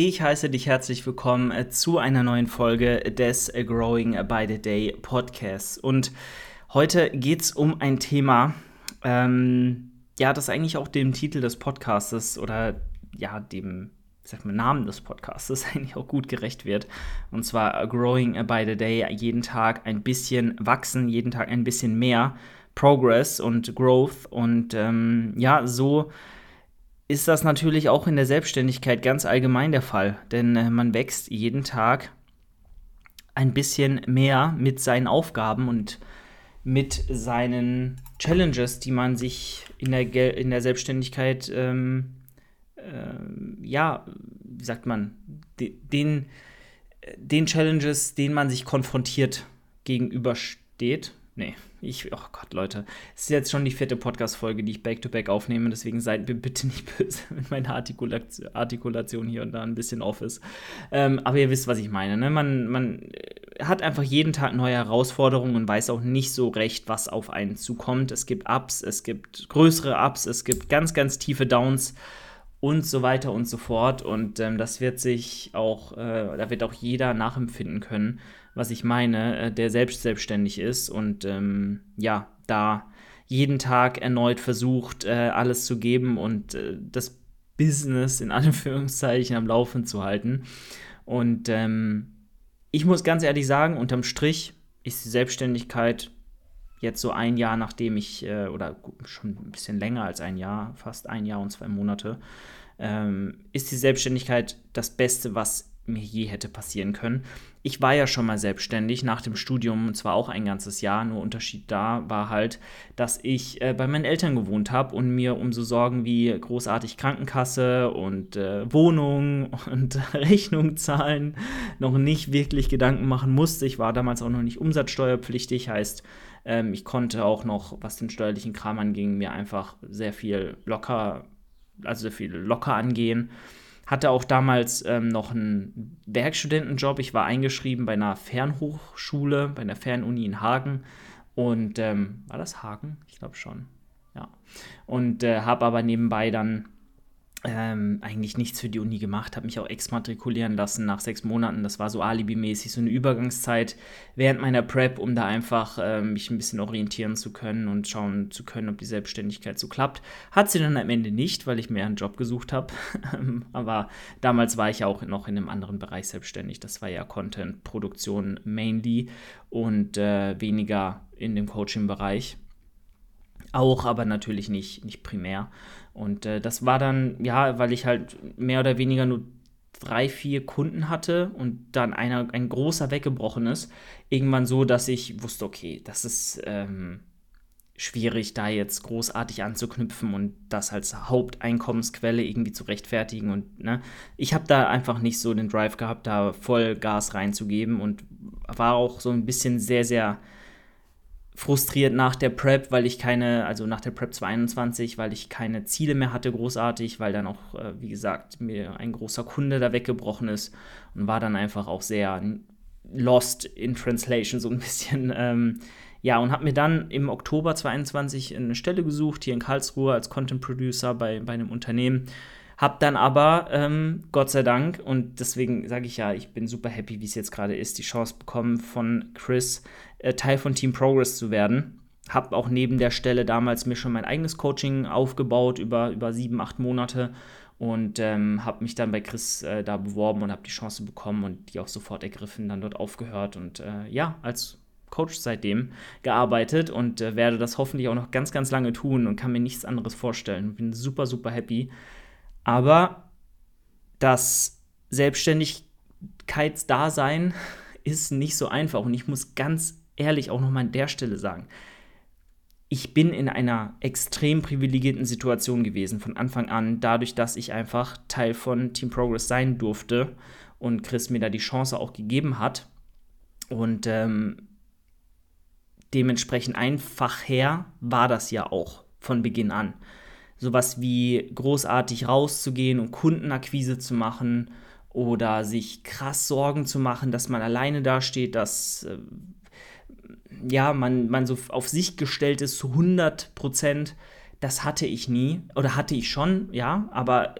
Ich heiße dich herzlich willkommen äh, zu einer neuen Folge des Growing by the Day Podcasts. Und heute geht es um ein Thema, ähm, ja, das eigentlich auch dem Titel des Podcasts oder ja, dem sag mal, Namen des Podcasts eigentlich auch gut gerecht wird. Und zwar Growing by the Day, jeden Tag ein bisschen wachsen, jeden Tag ein bisschen mehr Progress und Growth. Und ähm, ja, so ist das natürlich auch in der Selbstständigkeit ganz allgemein der Fall, denn äh, man wächst jeden Tag ein bisschen mehr mit seinen Aufgaben und mit seinen Challenges, die man sich in der, in der Selbstständigkeit, ähm, äh, ja, wie sagt man, den, den Challenges, denen man sich konfrontiert gegenübersteht. Nee, ich, oh Gott, Leute, es ist jetzt schon die vierte Podcast-Folge, die ich back-to-back -back aufnehme, deswegen seid mir bitte nicht böse, wenn meine Artikulation, Artikulation hier und da ein bisschen off ist. Ähm, aber ihr wisst, was ich meine. Ne? Man, man hat einfach jeden Tag neue Herausforderungen und weiß auch nicht so recht, was auf einen zukommt. Es gibt Ups, es gibt größere Ups, es gibt ganz, ganz tiefe Downs und so weiter und so fort. Und ähm, das wird sich auch, äh, da wird auch jeder nachempfinden können was ich meine, äh, der selbst selbstständig ist und ähm, ja, da jeden Tag erneut versucht, äh, alles zu geben und äh, das Business in Anführungszeichen am Laufen zu halten. Und ähm, ich muss ganz ehrlich sagen, unterm Strich ist die Selbstständigkeit jetzt so ein Jahr, nachdem ich, äh, oder schon ein bisschen länger als ein Jahr, fast ein Jahr und zwei Monate, ähm, ist die Selbstständigkeit das Beste, was mir je hätte passieren können. Ich war ja schon mal selbstständig nach dem Studium und zwar auch ein ganzes Jahr. Nur Unterschied da war halt, dass ich äh, bei meinen Eltern gewohnt habe und mir um so Sorgen wie großartig Krankenkasse und äh, Wohnung und Rechnung zahlen noch nicht wirklich Gedanken machen musste. Ich war damals auch noch nicht umsatzsteuerpflichtig, heißt, ähm, ich konnte auch noch, was den steuerlichen Kram anging, mir einfach sehr viel locker, also sehr viel locker angehen hatte auch damals ähm, noch einen Werkstudentenjob. Ich war eingeschrieben bei einer Fernhochschule, bei einer Fernuni in Hagen. Und ähm, war das Hagen? Ich glaube schon. Ja. Und äh, habe aber nebenbei dann ähm, eigentlich nichts für die Uni gemacht, habe mich auch exmatrikulieren lassen nach sechs Monaten. Das war so alibimäßig, so eine Übergangszeit während meiner Prep, um da einfach äh, mich ein bisschen orientieren zu können und schauen zu können, ob die Selbstständigkeit so klappt. Hat sie dann am Ende nicht, weil ich mir einen Job gesucht habe. Aber damals war ich auch noch in einem anderen Bereich selbstständig. Das war ja Content-Produktion mainly und äh, weniger in dem Coaching-Bereich. Auch, aber natürlich nicht, nicht primär. Und äh, das war dann, ja, weil ich halt mehr oder weniger nur drei, vier Kunden hatte und dann einer, ein großer weggebrochen ist, irgendwann so, dass ich wusste, okay, das ist ähm, schwierig, da jetzt großartig anzuknüpfen und das als Haupteinkommensquelle irgendwie zu rechtfertigen. Und ne, ich habe da einfach nicht so den Drive gehabt, da voll Gas reinzugeben und war auch so ein bisschen sehr, sehr frustriert nach der Prep, weil ich keine, also nach der Prep 22, weil ich keine Ziele mehr hatte, großartig, weil dann auch, äh, wie gesagt, mir ein großer Kunde da weggebrochen ist und war dann einfach auch sehr lost in Translation, so ein bisschen. Ähm, ja, und habe mir dann im Oktober 22 eine Stelle gesucht, hier in Karlsruhe als Content Producer bei, bei einem Unternehmen. Hab dann aber, ähm, Gott sei Dank, und deswegen sage ich ja, ich bin super happy, wie es jetzt gerade ist, die Chance bekommen von Chris, äh, Teil von Team Progress zu werden. Habe auch neben der Stelle damals mir schon mein eigenes Coaching aufgebaut über, über sieben, acht Monate und ähm, habe mich dann bei Chris äh, da beworben und habe die Chance bekommen und die auch sofort ergriffen, dann dort aufgehört und äh, ja, als Coach seitdem gearbeitet und äh, werde das hoffentlich auch noch ganz, ganz lange tun und kann mir nichts anderes vorstellen. Bin super, super happy. Aber das Selbstständigkeitsdasein ist nicht so einfach und ich muss ganz ehrlich auch nochmal an der Stelle sagen, ich bin in einer extrem privilegierten Situation gewesen von Anfang an, dadurch, dass ich einfach Teil von Team Progress sein durfte und Chris mir da die Chance auch gegeben hat. Und ähm, dementsprechend einfach her war das ja auch von Beginn an. Sowas wie großartig rauszugehen und Kundenakquise zu machen oder sich krass Sorgen zu machen, dass man alleine dasteht, dass äh, ja, man, man so auf sich gestellt ist zu 100 Prozent, das hatte ich nie. Oder hatte ich schon, ja, aber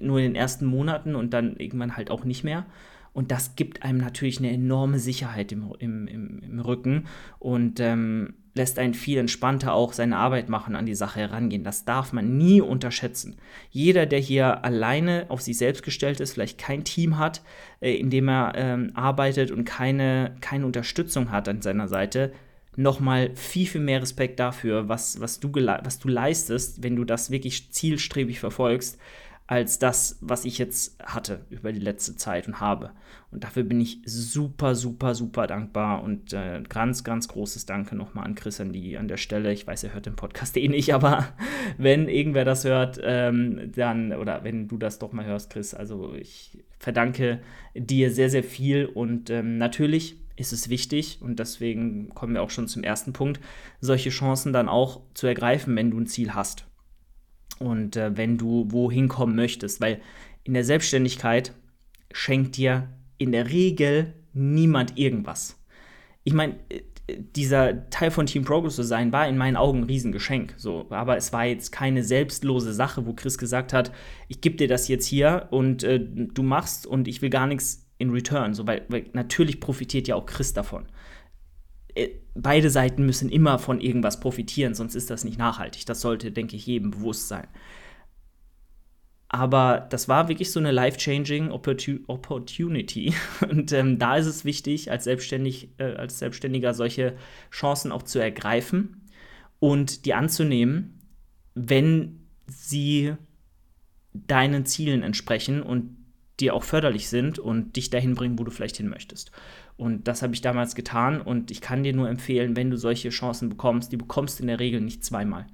nur in den ersten Monaten und dann irgendwann halt auch nicht mehr. Und das gibt einem natürlich eine enorme Sicherheit im, im, im, Rücken und ähm, lässt einen viel entspannter auch seine Arbeit machen, an die Sache herangehen. Das darf man nie unterschätzen. Jeder, der hier alleine auf sich selbst gestellt ist, vielleicht kein Team hat, äh, in dem er ähm, arbeitet und keine, keine Unterstützung hat an seiner Seite, nochmal viel, viel mehr Respekt dafür, was, was, du was du leistest, wenn du das wirklich zielstrebig verfolgst als das, was ich jetzt hatte über die letzte Zeit und habe. Und dafür bin ich super, super, super dankbar und äh, ganz, ganz großes Danke nochmal an Chris an, die, an der Stelle. Ich weiß, er hört den Podcast eh nicht, aber wenn irgendwer das hört, ähm, dann, oder wenn du das doch mal hörst, Chris, also ich verdanke dir sehr, sehr viel und ähm, natürlich ist es wichtig und deswegen kommen wir auch schon zum ersten Punkt, solche Chancen dann auch zu ergreifen, wenn du ein Ziel hast und äh, wenn du wohin kommen möchtest. Weil in der Selbstständigkeit schenkt dir in der Regel niemand irgendwas. Ich meine, äh, dieser Teil von Team Progress zu sein, war in meinen Augen ein Riesengeschenk. So, aber es war jetzt keine selbstlose Sache, wo Chris gesagt hat, ich gebe dir das jetzt hier und äh, du machst und ich will gar nichts in Return. So, weil, weil natürlich profitiert ja auch Chris davon. Äh, beide Seiten müssen immer von irgendwas profitieren, sonst ist das nicht nachhaltig. Das sollte, denke ich, jedem bewusst sein. Aber das war wirklich so eine life-changing Opportunity. Und ähm, da ist es wichtig, als, Selbstständig, äh, als Selbstständiger solche Chancen auch zu ergreifen und die anzunehmen, wenn sie deinen Zielen entsprechen und dir auch förderlich sind und dich dahin bringen, wo du vielleicht hin möchtest. Und das habe ich damals getan und ich kann dir nur empfehlen, wenn du solche Chancen bekommst, die bekommst du in der Regel nicht zweimal.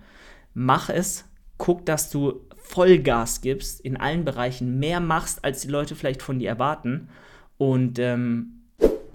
Mach es, guck, dass du Vollgas gibst, in allen Bereichen mehr machst, als die Leute vielleicht von dir erwarten und ähm,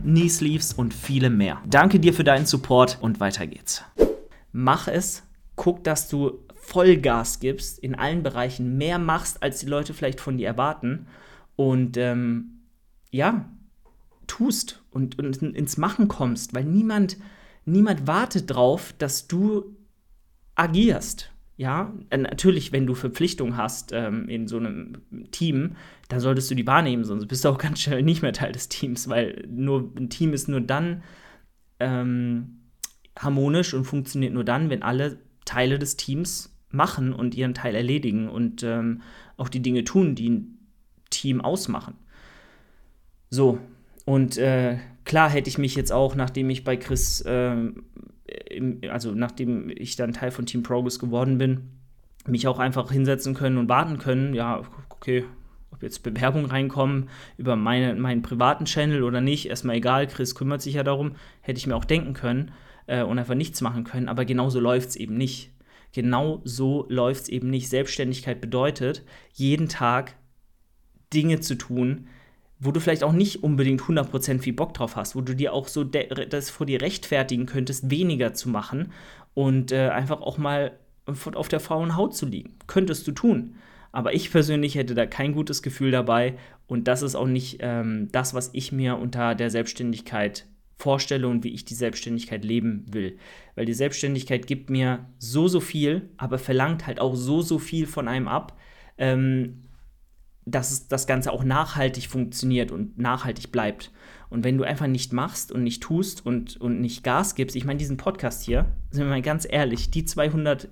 Knee Sleeves und viele mehr. Danke dir für deinen Support und weiter geht's. Mach es, guck, dass du Vollgas gibst, in allen Bereichen mehr machst, als die Leute vielleicht von dir erwarten und ähm, ja, tust und, und ins Machen kommst, weil niemand, niemand wartet drauf, dass du agierst. Ja, äh, natürlich, wenn du Verpflichtungen hast ähm, in so einem Team, dann solltest du die wahrnehmen, sonst bist du auch ganz schnell nicht mehr Teil des Teams, weil nur ein Team ist nur dann ähm, harmonisch und funktioniert nur dann, wenn alle Teile des Teams machen und ihren Teil erledigen und ähm, auch die Dinge tun, die ein Team ausmachen. So, und äh, klar hätte ich mich jetzt auch, nachdem ich bei Chris äh, im, also nachdem ich dann Teil von Team Progress geworden bin, mich auch einfach hinsetzen können und warten können, ja, okay, ob jetzt Bewerbungen reinkommen über meine, meinen privaten Channel oder nicht, erstmal egal, Chris kümmert sich ja darum, hätte ich mir auch denken können äh, und einfach nichts machen können, aber genauso läuft es eben nicht. Genau so läuft es eben nicht. Selbstständigkeit bedeutet, jeden Tag Dinge zu tun, wo du vielleicht auch nicht unbedingt 100% viel Bock drauf hast, wo du dir auch so das vor dir rechtfertigen könntest, weniger zu machen und äh, einfach auch mal auf der faulen Haut zu liegen. Könntest du tun. Aber ich persönlich hätte da kein gutes Gefühl dabei und das ist auch nicht ähm, das, was ich mir unter der Selbstständigkeit vorstelle und wie ich die Selbstständigkeit leben will. Weil die Selbstständigkeit gibt mir so, so viel, aber verlangt halt auch so, so viel von einem ab. Ähm, dass das Ganze auch nachhaltig funktioniert und nachhaltig bleibt. Und wenn du einfach nicht machst und nicht tust und, und nicht Gas gibst, ich meine, diesen Podcast hier, sind wir mal ganz ehrlich, die 200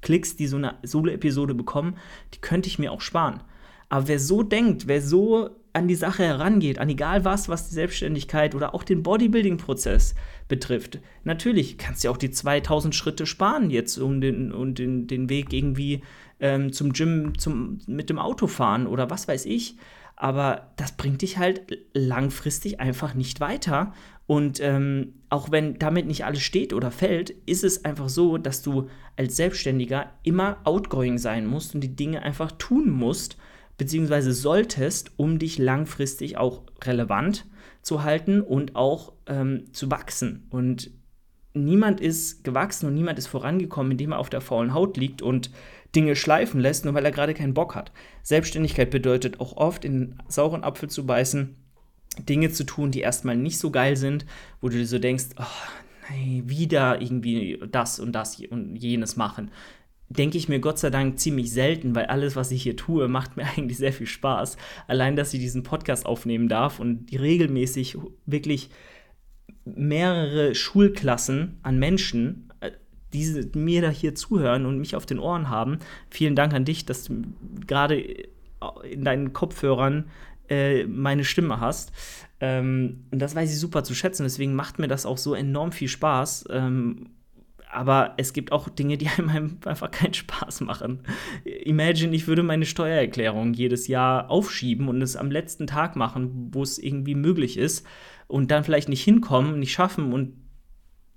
Klicks, die so eine Solo-Episode bekommen, die könnte ich mir auch sparen. Aber wer so denkt, wer so an die Sache herangeht, an egal was, was die Selbstständigkeit oder auch den Bodybuilding-Prozess betrifft, natürlich kannst du auch die 2000 Schritte sparen jetzt um den, um den, den Weg irgendwie ähm, zum Gym zum, mit dem Auto fahren oder was weiß ich. Aber das bringt dich halt langfristig einfach nicht weiter. Und ähm, auch wenn damit nicht alles steht oder fällt, ist es einfach so, dass du als Selbstständiger immer outgoing sein musst und die Dinge einfach tun musst, beziehungsweise solltest, um dich langfristig auch relevant zu halten und auch ähm, zu wachsen. Und niemand ist gewachsen und niemand ist vorangekommen, indem er auf der faulen Haut liegt und Dinge schleifen lässt, nur weil er gerade keinen Bock hat. Selbstständigkeit bedeutet auch oft, in den sauren Apfel zu beißen, Dinge zu tun, die erstmal nicht so geil sind, wo du dir so denkst, oh, nein, wieder irgendwie das und das und jenes machen denke ich mir Gott sei Dank ziemlich selten, weil alles, was ich hier tue, macht mir eigentlich sehr viel Spaß. Allein, dass ich diesen Podcast aufnehmen darf und regelmäßig wirklich mehrere Schulklassen an Menschen, äh, die mir da hier zuhören und mich auf den Ohren haben. Vielen Dank an dich, dass du gerade in deinen Kopfhörern äh, meine Stimme hast. Ähm, und das weiß ich super zu schätzen. Deswegen macht mir das auch so enorm viel Spaß. Ähm, aber es gibt auch Dinge, die einem einfach keinen Spaß machen. Imagine, ich würde meine Steuererklärung jedes Jahr aufschieben und es am letzten Tag machen, wo es irgendwie möglich ist und dann vielleicht nicht hinkommen, nicht schaffen und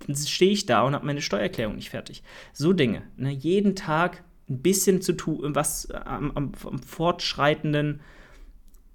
dann stehe ich da und habe meine Steuererklärung nicht fertig. So Dinge. Ne? Jeden Tag ein bisschen zu tun, was am, am, am fortschreitenden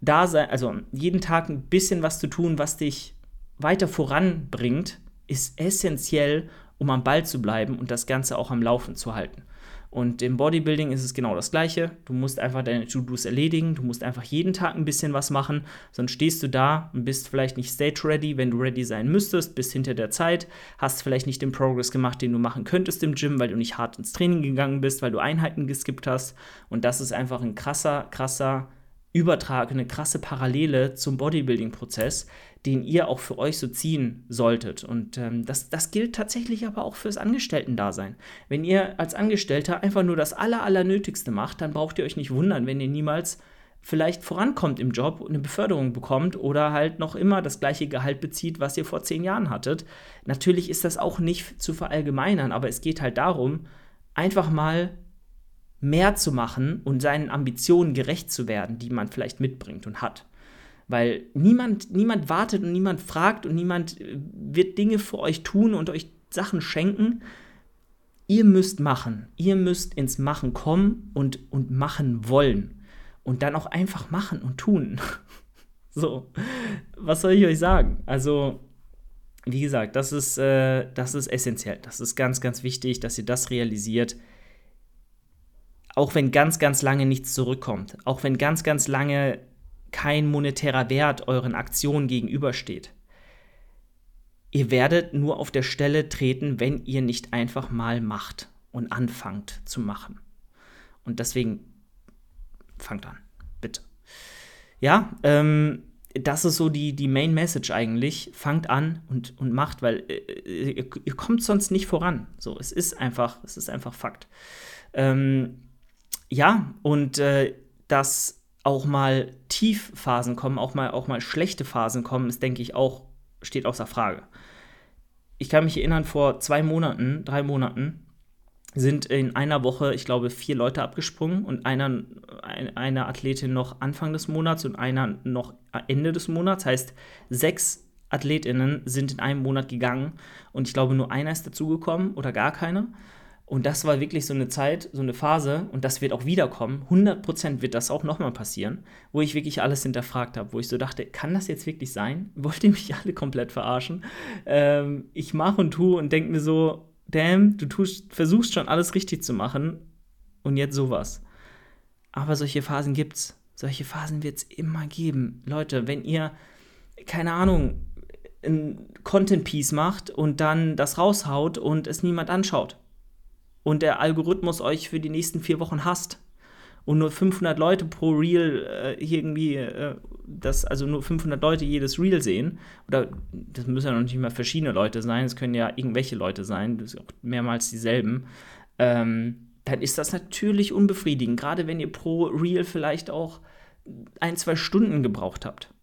Dasein, also jeden Tag ein bisschen was zu tun, was dich weiter voranbringt, ist essentiell, um am Ball zu bleiben und das Ganze auch am Laufen zu halten. Und im Bodybuilding ist es genau das Gleiche. Du musst einfach deine To-Dos erledigen. Du musst einfach jeden Tag ein bisschen was machen. Sonst stehst du da und bist vielleicht nicht stage ready, wenn du ready sein müsstest, bist hinter der Zeit, hast vielleicht nicht den Progress gemacht, den du machen könntest im Gym, weil du nicht hart ins Training gegangen bist, weil du Einheiten geskippt hast. Und das ist einfach ein krasser, krasser Übertrag, eine krasse Parallele zum Bodybuilding-Prozess, den ihr auch für euch so ziehen solltet. Und ähm, das, das gilt tatsächlich aber auch fürs Angestellten-Dasein. Wenn ihr als Angestellter einfach nur das Aller, Allernötigste macht, dann braucht ihr euch nicht wundern, wenn ihr niemals vielleicht vorankommt im Job eine Beförderung bekommt oder halt noch immer das gleiche Gehalt bezieht, was ihr vor zehn Jahren hattet. Natürlich ist das auch nicht zu verallgemeinern, aber es geht halt darum, einfach mal mehr zu machen und seinen Ambitionen gerecht zu werden, die man vielleicht mitbringt und hat. Weil niemand, niemand wartet und niemand fragt und niemand äh, wird Dinge für euch tun und euch Sachen schenken. Ihr müsst machen. Ihr müsst ins Machen kommen und, und machen wollen. Und dann auch einfach machen und tun. so, was soll ich euch sagen? Also, wie gesagt, das ist, äh, das ist essentiell. Das ist ganz, ganz wichtig, dass ihr das realisiert auch wenn ganz, ganz lange nichts zurückkommt, auch wenn ganz, ganz lange kein monetärer Wert euren Aktionen gegenübersteht. Ihr werdet nur auf der Stelle treten, wenn ihr nicht einfach mal macht und anfangt zu machen. Und deswegen fangt an, bitte. Ja, ähm, das ist so die, die Main Message eigentlich. Fangt an und, und macht, weil äh, ihr, ihr, kommt sonst nicht voran. So, es ist einfach, es ist einfach Fakt. Ähm, ja, und äh, dass auch mal Tiefphasen kommen, auch mal, auch mal schlechte Phasen kommen, ist, denke ich, auch, steht außer Frage. Ich kann mich erinnern, vor zwei Monaten, drei Monaten, sind in einer Woche, ich glaube, vier Leute abgesprungen und einer, eine Athletin noch Anfang des Monats und einer noch Ende des Monats. Heißt, sechs AthletInnen sind in einem Monat gegangen und ich glaube, nur einer ist dazugekommen oder gar keine. Und das war wirklich so eine Zeit, so eine Phase, und das wird auch wiederkommen. 100% wird das auch nochmal passieren, wo ich wirklich alles hinterfragt habe, wo ich so dachte, kann das jetzt wirklich sein? Wollt ihr mich alle komplett verarschen? Ähm, ich mache und tue und denke mir so, damn, du tust, versuchst schon alles richtig zu machen und jetzt sowas. Aber solche Phasen gibt's. Solche Phasen wird es immer geben. Leute, wenn ihr, keine Ahnung, ein Content-Piece macht und dann das raushaut und es niemand anschaut und der Algorithmus euch für die nächsten vier Wochen hasst. Und nur 500 Leute pro Reel äh, irgendwie, äh, das, also nur 500 Leute jedes Reel sehen, oder das müssen ja noch nicht mal verschiedene Leute sein, es können ja irgendwelche Leute sein, das ist auch mehrmals dieselben, ähm, dann ist das natürlich unbefriedigend, gerade wenn ihr pro Reel vielleicht auch ein, zwei Stunden gebraucht habt.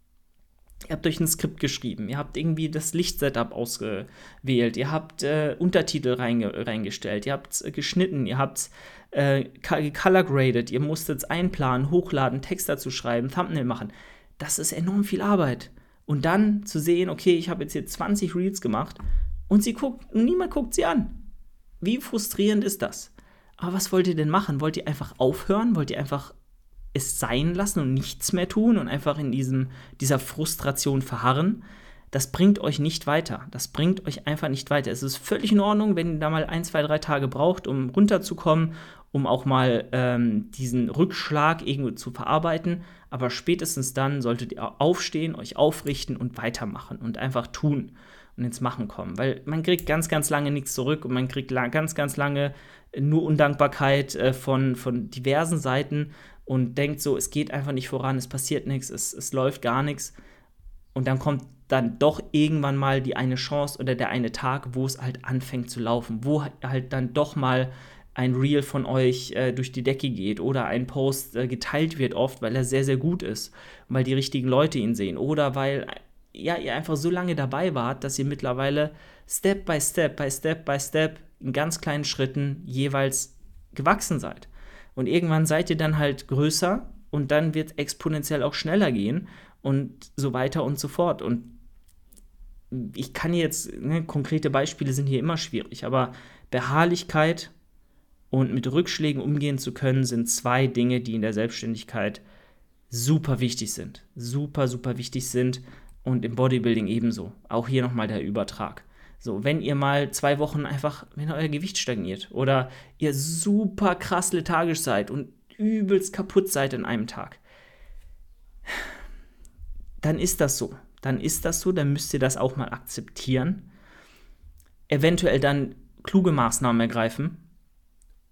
Ihr habt euch ein Skript geschrieben, ihr habt irgendwie das Lichtsetup ausgewählt, ihr habt äh, Untertitel reinge reingestellt, ihr habt äh, geschnitten, ihr habt äh, color graded, ihr musstet es einplanen, hochladen, Text dazu schreiben, Thumbnail machen. Das ist enorm viel Arbeit. Und dann zu sehen, okay, ich habe jetzt hier 20 Reels gemacht und sie guckt, niemand guckt sie an. Wie frustrierend ist das? Aber was wollt ihr denn machen? Wollt ihr einfach aufhören? Wollt ihr einfach es sein lassen und nichts mehr tun und einfach in diesem, dieser Frustration verharren, das bringt euch nicht weiter. Das bringt euch einfach nicht weiter. Es ist völlig in Ordnung, wenn ihr da mal ein, zwei, drei Tage braucht, um runterzukommen, um auch mal ähm, diesen Rückschlag irgendwo zu verarbeiten. Aber spätestens dann solltet ihr aufstehen, euch aufrichten und weitermachen und einfach tun und ins Machen kommen. Weil man kriegt ganz, ganz lange nichts zurück und man kriegt ganz, ganz lange nur Undankbarkeit äh, von, von diversen Seiten und denkt so, es geht einfach nicht voran, es passiert nichts, es, es läuft gar nichts. Und dann kommt dann doch irgendwann mal die eine Chance oder der eine Tag, wo es halt anfängt zu laufen, wo halt dann doch mal ein Reel von euch äh, durch die Decke geht oder ein Post äh, geteilt wird oft, weil er sehr, sehr gut ist, weil die richtigen Leute ihn sehen oder weil ja, ihr einfach so lange dabei wart, dass ihr mittlerweile Step by Step, by Step by Step in ganz kleinen Schritten jeweils gewachsen seid. Und irgendwann seid ihr dann halt größer und dann wird es exponentiell auch schneller gehen und so weiter und so fort. Und ich kann jetzt, ne, konkrete Beispiele sind hier immer schwierig, aber Beharrlichkeit und mit Rückschlägen umgehen zu können, sind zwei Dinge, die in der Selbstständigkeit super wichtig sind. Super, super wichtig sind und im Bodybuilding ebenso. Auch hier nochmal der Übertrag. So, wenn ihr mal zwei Wochen einfach, wenn euer Gewicht stagniert oder ihr super krass lethargisch seid und übelst kaputt seid in einem Tag, dann ist das so. Dann ist das so, dann müsst ihr das auch mal akzeptieren. Eventuell dann kluge Maßnahmen ergreifen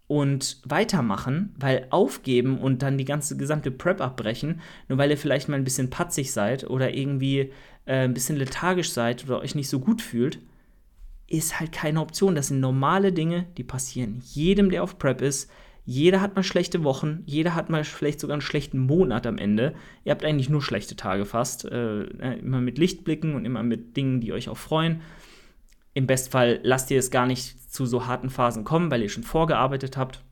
und weitermachen, weil aufgeben und dann die ganze gesamte Prep abbrechen, nur weil ihr vielleicht mal ein bisschen patzig seid oder irgendwie äh, ein bisschen lethargisch seid oder euch nicht so gut fühlt, ist halt keine Option. Das sind normale Dinge, die passieren jedem, der auf Prep ist. Jeder hat mal schlechte Wochen, jeder hat mal vielleicht sogar einen schlechten Monat am Ende. Ihr habt eigentlich nur schlechte Tage fast. Äh, äh, immer mit Lichtblicken und immer mit Dingen, die euch auch freuen. Im Bestfall lasst ihr es gar nicht zu so harten Phasen kommen, weil ihr schon vorgearbeitet habt.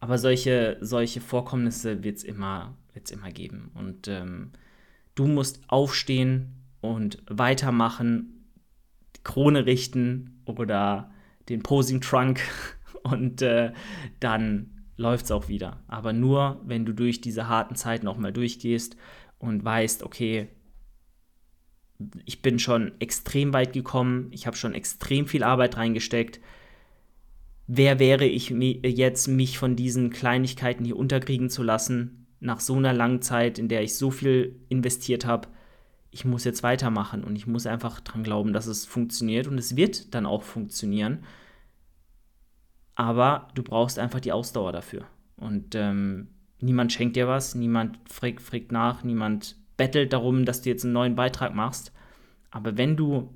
Aber solche, solche Vorkommnisse wird es immer, wird's immer geben. Und ähm, du musst aufstehen und weitermachen Krone richten oder den Posing Trunk und äh, dann läuft es auch wieder. Aber nur, wenn du durch diese harten Zeiten auch mal durchgehst und weißt, okay, ich bin schon extrem weit gekommen, ich habe schon extrem viel Arbeit reingesteckt. Wer wäre ich jetzt, mich von diesen Kleinigkeiten hier unterkriegen zu lassen, nach so einer langen Zeit, in der ich so viel investiert habe? Ich muss jetzt weitermachen und ich muss einfach dran glauben, dass es funktioniert und es wird dann auch funktionieren. Aber du brauchst einfach die Ausdauer dafür. Und ähm, niemand schenkt dir was, niemand fragt, fragt nach, niemand bettelt darum, dass du jetzt einen neuen Beitrag machst. Aber wenn du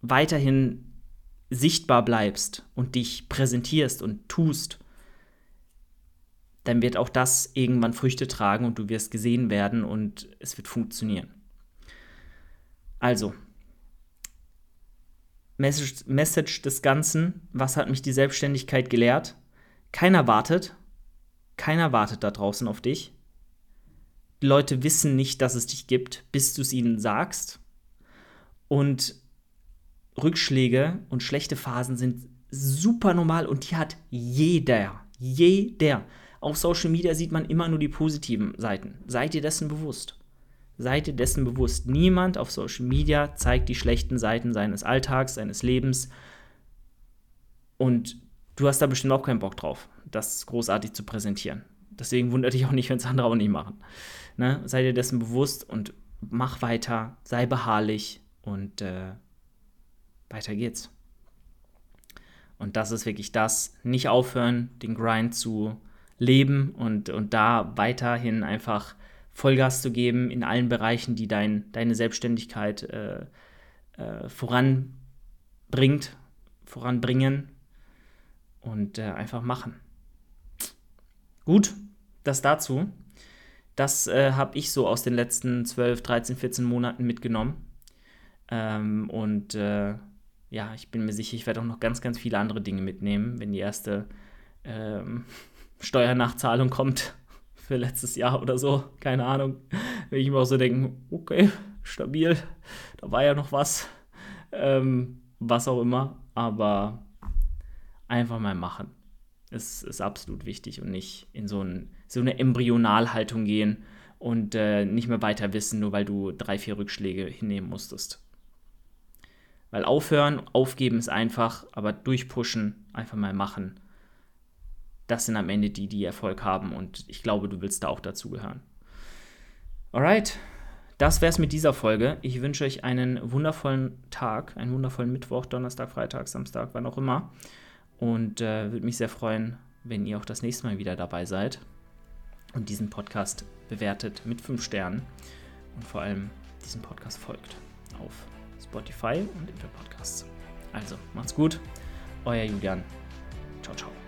weiterhin sichtbar bleibst und dich präsentierst und tust, dann wird auch das irgendwann Früchte tragen und du wirst gesehen werden und es wird funktionieren. Also, Message, Message des Ganzen, was hat mich die Selbstständigkeit gelehrt? Keiner wartet, keiner wartet da draußen auf dich. Die Leute wissen nicht, dass es dich gibt, bis du es ihnen sagst. Und Rückschläge und schlechte Phasen sind super normal und die hat jeder. Jeder. Auf Social Media sieht man immer nur die positiven Seiten. Seid ihr dessen bewusst? Seid ihr dessen bewusst? Niemand auf Social Media zeigt die schlechten Seiten seines Alltags, seines Lebens. Und du hast da bestimmt auch keinen Bock drauf, das großartig zu präsentieren. Deswegen wundert dich auch nicht, wenn es andere auch nicht machen. Ne? Sei dir dessen bewusst und mach weiter, sei beharrlich und äh, weiter geht's. Und das ist wirklich das, nicht aufhören, den Grind zu leben und, und da weiterhin einfach Vollgas zu geben in allen Bereichen, die dein, deine Selbstständigkeit äh, äh, voranbringt, voranbringen und äh, einfach machen. Gut, das dazu. Das äh, habe ich so aus den letzten 12, 13, 14 Monaten mitgenommen. Ähm, und äh, ja, ich bin mir sicher, ich werde auch noch ganz, ganz viele andere Dinge mitnehmen, wenn die erste ähm, Steuernachzahlung kommt für letztes Jahr oder so, keine Ahnung. Wenn ich mir auch so denke, okay, stabil, da war ja noch was, ähm, was auch immer, aber einfach mal machen. Es ist absolut wichtig und nicht in so ein so eine Embryonalhaltung gehen und äh, nicht mehr weiter wissen, nur weil du drei, vier Rückschläge hinnehmen musstest. Weil aufhören, aufgeben ist einfach, aber durchpushen, einfach mal machen. Das sind am Ende die, die Erfolg haben und ich glaube, du willst da auch dazugehören. Alright, das wäre es mit dieser Folge. Ich wünsche euch einen wundervollen Tag, einen wundervollen Mittwoch, Donnerstag, Freitag, Samstag, wann auch immer. Und äh, würde mich sehr freuen, wenn ihr auch das nächste Mal wieder dabei seid und diesen Podcast bewertet mit 5 Sternen und vor allem diesen Podcast folgt auf Spotify und Apple Podcasts. Also, macht's gut. Euer Julian. Ciao, ciao.